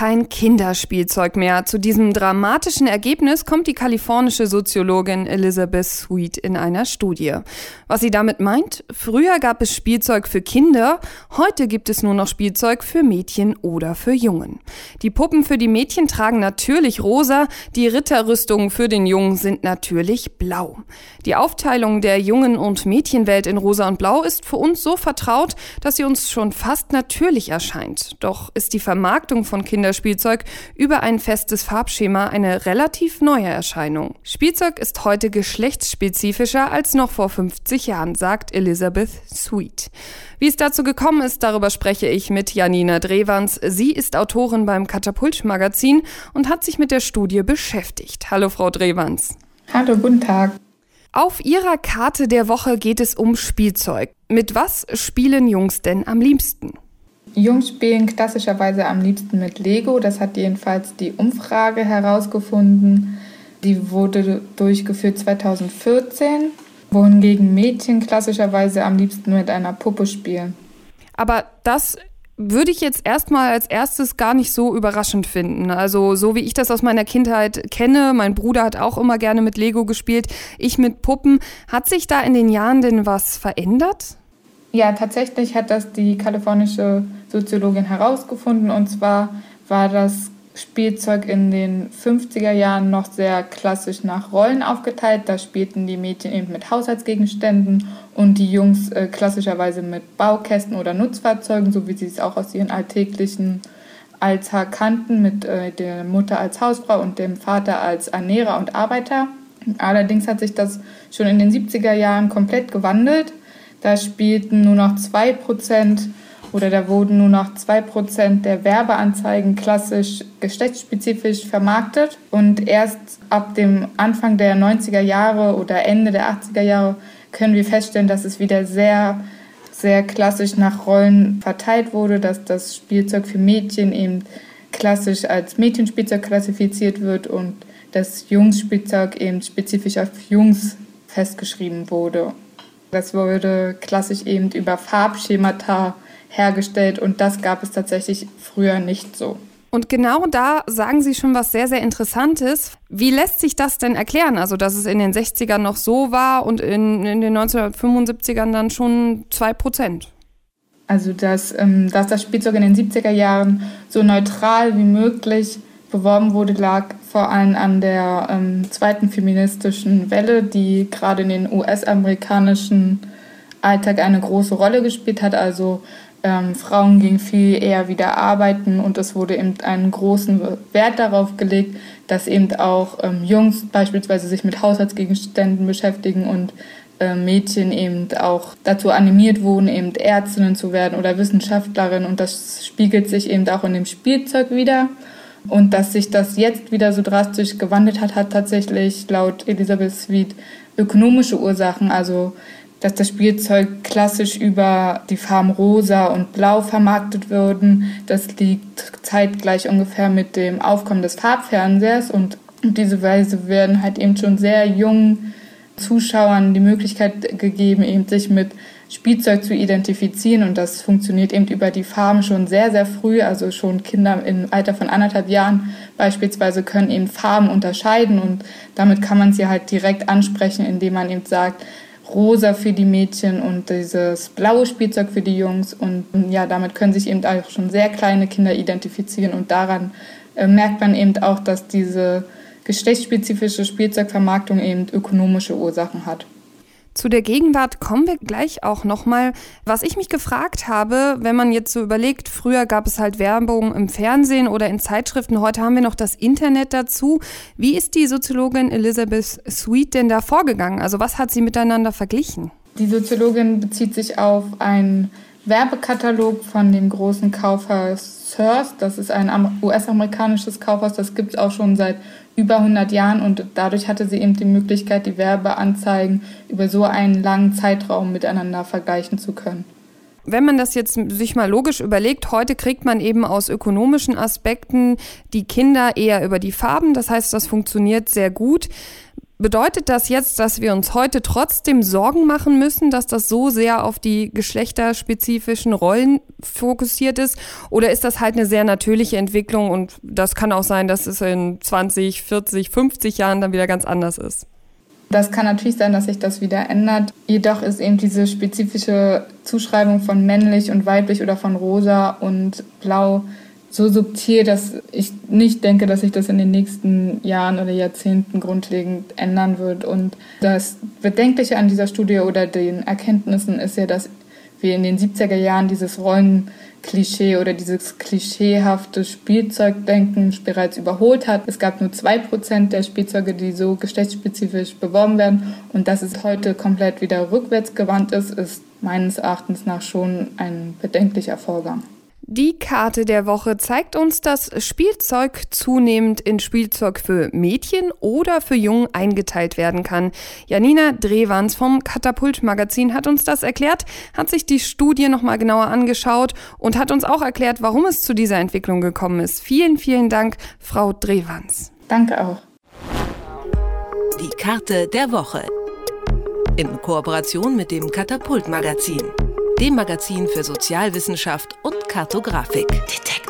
kein Kinderspielzeug mehr. Zu diesem dramatischen Ergebnis kommt die kalifornische Soziologin Elizabeth Sweet in einer Studie. Was sie damit meint? Früher gab es Spielzeug für Kinder, heute gibt es nur noch Spielzeug für Mädchen oder für Jungen. Die Puppen für die Mädchen tragen natürlich rosa, die Ritterrüstungen für den Jungen sind natürlich blau. Die Aufteilung der Jungen- und Mädchenwelt in rosa und blau ist für uns so vertraut, dass sie uns schon fast natürlich erscheint. Doch ist die Vermarktung von Kinder Kinderspielzeug über ein festes Farbschema eine relativ neue Erscheinung. Spielzeug ist heute geschlechtsspezifischer als noch vor 50 Jahren, sagt Elizabeth Sweet. Wie es dazu gekommen ist, darüber spreche ich mit Janina Drewans. Sie ist Autorin beim Katapult Magazin und hat sich mit der Studie beschäftigt. Hallo, Frau Drewans. Hallo, guten Tag. Auf Ihrer Karte der Woche geht es um Spielzeug. Mit was spielen Jungs denn am liebsten? Jungs spielen klassischerweise am liebsten mit Lego. Das hat jedenfalls die Umfrage herausgefunden. Die wurde durchgeführt 2014, wohingegen Mädchen klassischerweise am liebsten mit einer Puppe spielen. Aber das würde ich jetzt erstmal als erstes gar nicht so überraschend finden. Also so wie ich das aus meiner Kindheit kenne, mein Bruder hat auch immer gerne mit Lego gespielt, ich mit Puppen. Hat sich da in den Jahren denn was verändert? Ja, tatsächlich hat das die kalifornische Soziologin herausgefunden. Und zwar war das Spielzeug in den 50er Jahren noch sehr klassisch nach Rollen aufgeteilt. Da spielten die Mädchen eben mit Haushaltsgegenständen und die Jungs äh, klassischerweise mit Baukästen oder Nutzfahrzeugen, so wie sie es auch aus ihren alltäglichen Alltag kannten, mit äh, der Mutter als Hausfrau und dem Vater als Ernährer und Arbeiter. Allerdings hat sich das schon in den 70er Jahren komplett gewandelt. Da spielten nur noch 2% oder da wurden nur noch 2% der Werbeanzeigen klassisch geschlechtsspezifisch vermarktet. Und erst ab dem Anfang der 90er Jahre oder Ende der 80er Jahre können wir feststellen, dass es wieder sehr, sehr klassisch nach Rollen verteilt wurde, dass das Spielzeug für Mädchen eben klassisch als Mädchenspielzeug klassifiziert wird und das Jungsspielzeug eben spezifisch auf Jungs festgeschrieben wurde. Das wurde klassisch eben über Farbschemata hergestellt und das gab es tatsächlich früher nicht so. Und genau da sagen Sie schon was sehr, sehr Interessantes. Wie lässt sich das denn erklären? Also, dass es in den 60ern noch so war und in, in den 1975ern dann schon 2 Prozent. Also, dass, ähm, dass das Spielzeug in den 70er Jahren so neutral wie möglich beworben wurde, lag vor allem an der ähm, zweiten feministischen Welle, die gerade in den US-amerikanischen Alltag eine große Rolle gespielt hat. Also ähm, Frauen gingen viel eher wieder arbeiten und es wurde eben einen großen Wert darauf gelegt, dass eben auch ähm, Jungs beispielsweise sich mit Haushaltsgegenständen beschäftigen und äh, Mädchen eben auch dazu animiert wurden, eben Ärztinnen zu werden oder Wissenschaftlerin und das spiegelt sich eben auch in dem Spielzeug wieder. Und dass sich das jetzt wieder so drastisch gewandelt hat, hat tatsächlich laut Elisabeth Sweet ökonomische Ursachen. Also dass das Spielzeug klassisch über die Farben rosa und blau vermarktet würden. Das liegt zeitgleich ungefähr mit dem Aufkommen des Farbfernsehers und auf diese Weise werden halt eben schon sehr jungen Zuschauern die Möglichkeit gegeben, eben sich mit Spielzeug zu identifizieren und das funktioniert eben über die Farben schon sehr, sehr früh. Also schon Kinder im Alter von anderthalb Jahren beispielsweise können eben Farben unterscheiden und damit kann man sie halt direkt ansprechen, indem man eben sagt, rosa für die Mädchen und dieses blaue Spielzeug für die Jungs. Und ja, damit können sich eben auch schon sehr kleine Kinder identifizieren und daran äh, merkt man eben auch, dass diese geschlechtsspezifische Spielzeugvermarktung eben ökonomische Ursachen hat. Zu der Gegenwart kommen wir gleich auch nochmal. Was ich mich gefragt habe, wenn man jetzt so überlegt, früher gab es halt Werbung im Fernsehen oder in Zeitschriften, heute haben wir noch das Internet dazu. Wie ist die Soziologin Elizabeth Sweet denn da vorgegangen? Also was hat sie miteinander verglichen? Die Soziologin bezieht sich auf einen Werbekatalog von dem großen Kaufhaus Sears. Das ist ein US-amerikanisches Kaufhaus, das gibt es auch schon seit über 100 Jahren und dadurch hatte sie eben die Möglichkeit, die Werbeanzeigen über so einen langen Zeitraum miteinander vergleichen zu können. wenn man das jetzt sich mal logisch überlegt, heute kriegt man eben aus ökonomischen Aspekten die Kinder eher über die Farben. Das heißt, das funktioniert sehr gut. Bedeutet das jetzt, dass wir uns heute trotzdem Sorgen machen müssen, dass das so sehr auf die geschlechterspezifischen Rollen fokussiert ist? Oder ist das halt eine sehr natürliche Entwicklung und das kann auch sein, dass es in 20, 40, 50 Jahren dann wieder ganz anders ist? Das kann natürlich sein, dass sich das wieder ändert. Jedoch ist eben diese spezifische Zuschreibung von männlich und weiblich oder von rosa und blau so subtil, dass ich nicht denke, dass sich das in den nächsten Jahren oder Jahrzehnten grundlegend ändern wird. Und das Bedenkliche an dieser Studie oder den Erkenntnissen ist ja, dass wir in den 70er Jahren dieses Rollenklischee oder dieses klischeehafte Spielzeugdenken bereits überholt hat. Es gab nur zwei Prozent der Spielzeuge, die so geschlechtsspezifisch beworben werden. Und dass es heute komplett wieder rückwärts gewandt ist, ist meines Erachtens nach schon ein bedenklicher Vorgang. Die Karte der Woche zeigt uns, dass Spielzeug zunehmend in Spielzeug für Mädchen oder für Jungen eingeteilt werden kann. Janina Drewans vom Katapult Magazin hat uns das erklärt, hat sich die Studie nochmal genauer angeschaut und hat uns auch erklärt, warum es zu dieser Entwicklung gekommen ist. Vielen, vielen Dank, Frau Drewans. Danke auch. Die Karte der Woche. In Kooperation mit dem Katapult Magazin dem Magazin für Sozialwissenschaft und Kartografik. Detektor.